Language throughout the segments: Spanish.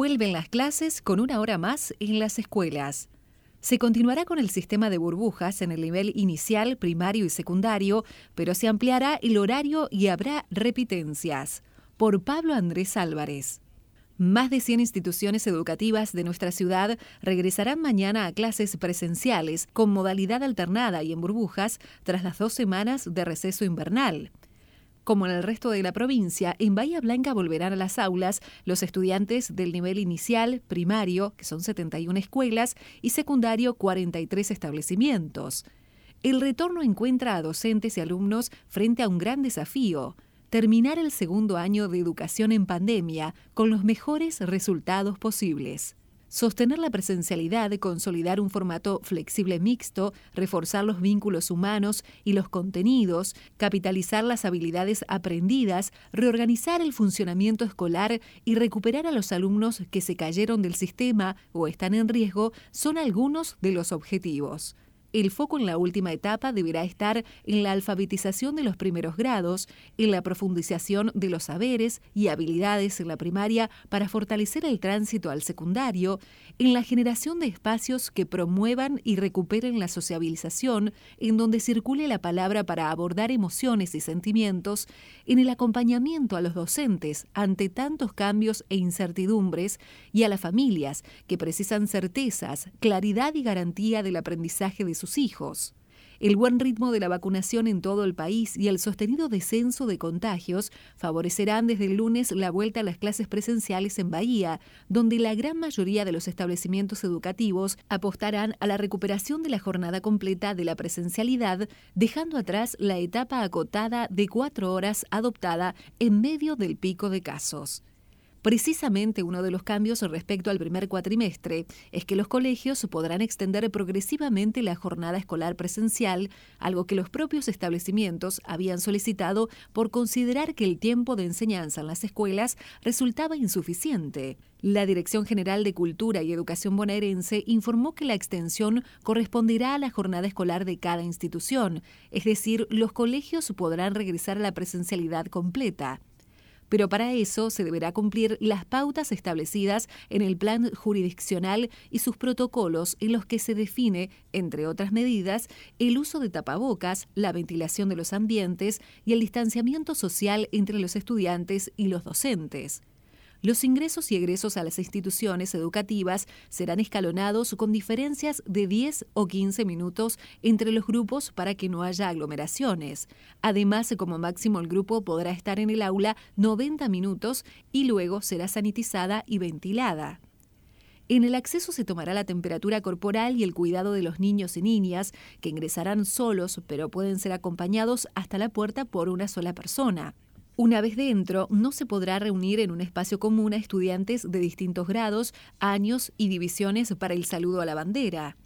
Vuelven las clases con una hora más en las escuelas. Se continuará con el sistema de burbujas en el nivel inicial, primario y secundario, pero se ampliará el horario y habrá repitencias. Por Pablo Andrés Álvarez. Más de 100 instituciones educativas de nuestra ciudad regresarán mañana a clases presenciales con modalidad alternada y en burbujas tras las dos semanas de receso invernal. Como en el resto de la provincia, en Bahía Blanca volverán a las aulas los estudiantes del nivel inicial, primario, que son 71 escuelas, y secundario, 43 establecimientos. El retorno encuentra a docentes y alumnos frente a un gran desafío, terminar el segundo año de educación en pandemia con los mejores resultados posibles. Sostener la presencialidad, consolidar un formato flexible mixto, reforzar los vínculos humanos y los contenidos, capitalizar las habilidades aprendidas, reorganizar el funcionamiento escolar y recuperar a los alumnos que se cayeron del sistema o están en riesgo son algunos de los objetivos. El foco en la última etapa deberá estar en la alfabetización de los primeros grados, en la profundización de los saberes y habilidades en la primaria para fortalecer el tránsito al secundario, en la generación de espacios que promuevan y recuperen la sociabilización, en donde circule la palabra para abordar emociones y sentimientos, en el acompañamiento a los docentes ante tantos cambios e incertidumbres y a las familias que precisan certezas, claridad y garantía del aprendizaje de sus hijos. El buen ritmo de la vacunación en todo el país y el sostenido descenso de contagios favorecerán desde el lunes la vuelta a las clases presenciales en Bahía, donde la gran mayoría de los establecimientos educativos apostarán a la recuperación de la jornada completa de la presencialidad, dejando atrás la etapa acotada de cuatro horas adoptada en medio del pico de casos. Precisamente uno de los cambios respecto al primer cuatrimestre es que los colegios podrán extender progresivamente la jornada escolar presencial, algo que los propios establecimientos habían solicitado por considerar que el tiempo de enseñanza en las escuelas resultaba insuficiente. La Dirección General de Cultura y Educación bonaerense informó que la extensión corresponderá a la jornada escolar de cada institución, es decir, los colegios podrán regresar a la presencialidad completa pero para eso se deberá cumplir las pautas establecidas en el plan jurisdiccional y sus protocolos en los que se define, entre otras medidas, el uso de tapabocas, la ventilación de los ambientes y el distanciamiento social entre los estudiantes y los docentes. Los ingresos y egresos a las instituciones educativas serán escalonados con diferencias de 10 o 15 minutos entre los grupos para que no haya aglomeraciones. Además, como máximo el grupo podrá estar en el aula 90 minutos y luego será sanitizada y ventilada. En el acceso se tomará la temperatura corporal y el cuidado de los niños y niñas, que ingresarán solos, pero pueden ser acompañados hasta la puerta por una sola persona. Una vez dentro, no se podrá reunir en un espacio común a estudiantes de distintos grados, años y divisiones para el saludo a la bandera.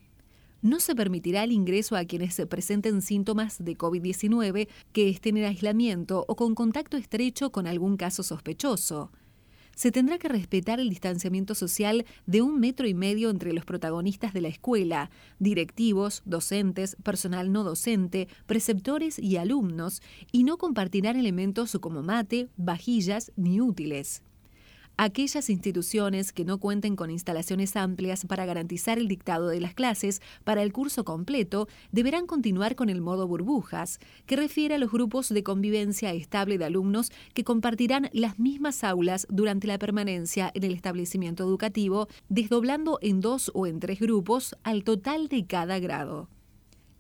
No se permitirá el ingreso a quienes se presenten síntomas de COVID-19, que estén en aislamiento o con contacto estrecho con algún caso sospechoso se tendrá que respetar el distanciamiento social de un metro y medio entre los protagonistas de la escuela, directivos, docentes, personal no docente, preceptores y alumnos, y no compartirán elementos como mate, vajillas ni útiles. Aquellas instituciones que no cuenten con instalaciones amplias para garantizar el dictado de las clases para el curso completo deberán continuar con el modo burbujas, que refiere a los grupos de convivencia estable de alumnos que compartirán las mismas aulas durante la permanencia en el establecimiento educativo, desdoblando en dos o en tres grupos al total de cada grado.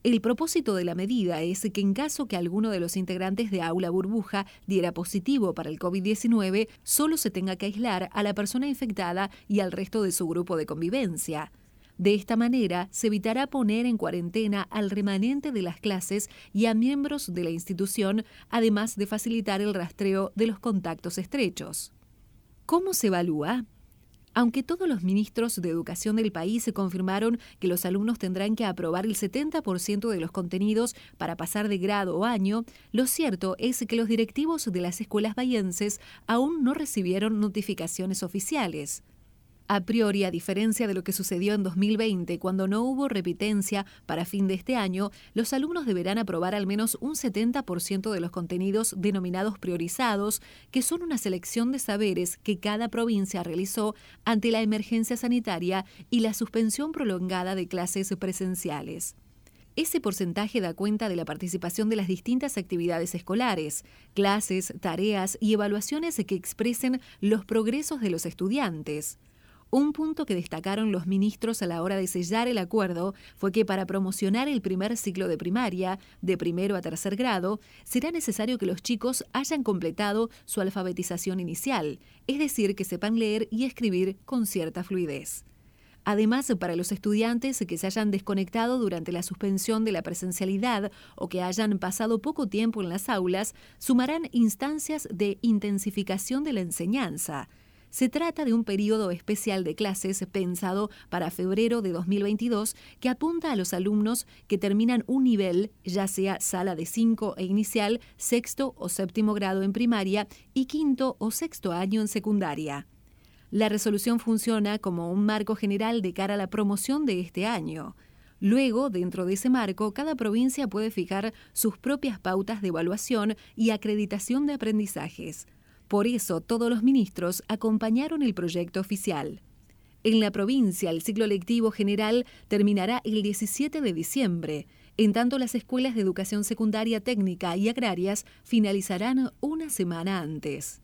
El propósito de la medida es que en caso que alguno de los integrantes de aula burbuja diera positivo para el COVID-19, solo se tenga que aislar a la persona infectada y al resto de su grupo de convivencia. De esta manera, se evitará poner en cuarentena al remanente de las clases y a miembros de la institución, además de facilitar el rastreo de los contactos estrechos. ¿Cómo se evalúa? Aunque todos los ministros de educación del país confirmaron que los alumnos tendrán que aprobar el 70% de los contenidos para pasar de grado o año, lo cierto es que los directivos de las escuelas bayenses aún no recibieron notificaciones oficiales. A priori, a diferencia de lo que sucedió en 2020, cuando no hubo repitencia para fin de este año, los alumnos deberán aprobar al menos un 70% de los contenidos denominados priorizados, que son una selección de saberes que cada provincia realizó ante la emergencia sanitaria y la suspensión prolongada de clases presenciales. Ese porcentaje da cuenta de la participación de las distintas actividades escolares, clases, tareas y evaluaciones que expresen los progresos de los estudiantes. Un punto que destacaron los ministros a la hora de sellar el acuerdo fue que para promocionar el primer ciclo de primaria, de primero a tercer grado, será necesario que los chicos hayan completado su alfabetización inicial, es decir, que sepan leer y escribir con cierta fluidez. Además, para los estudiantes que se hayan desconectado durante la suspensión de la presencialidad o que hayan pasado poco tiempo en las aulas, sumarán instancias de intensificación de la enseñanza. Se trata de un periodo especial de clases pensado para febrero de 2022 que apunta a los alumnos que terminan un nivel, ya sea sala de 5 e inicial, sexto o séptimo grado en primaria y quinto o sexto año en secundaria. La resolución funciona como un marco general de cara a la promoción de este año. Luego, dentro de ese marco, cada provincia puede fijar sus propias pautas de evaluación y acreditación de aprendizajes. Por eso todos los ministros acompañaron el proyecto oficial. En la provincia, el ciclo lectivo general terminará el 17 de diciembre. En tanto, las escuelas de educación secundaria técnica y agrarias finalizarán una semana antes.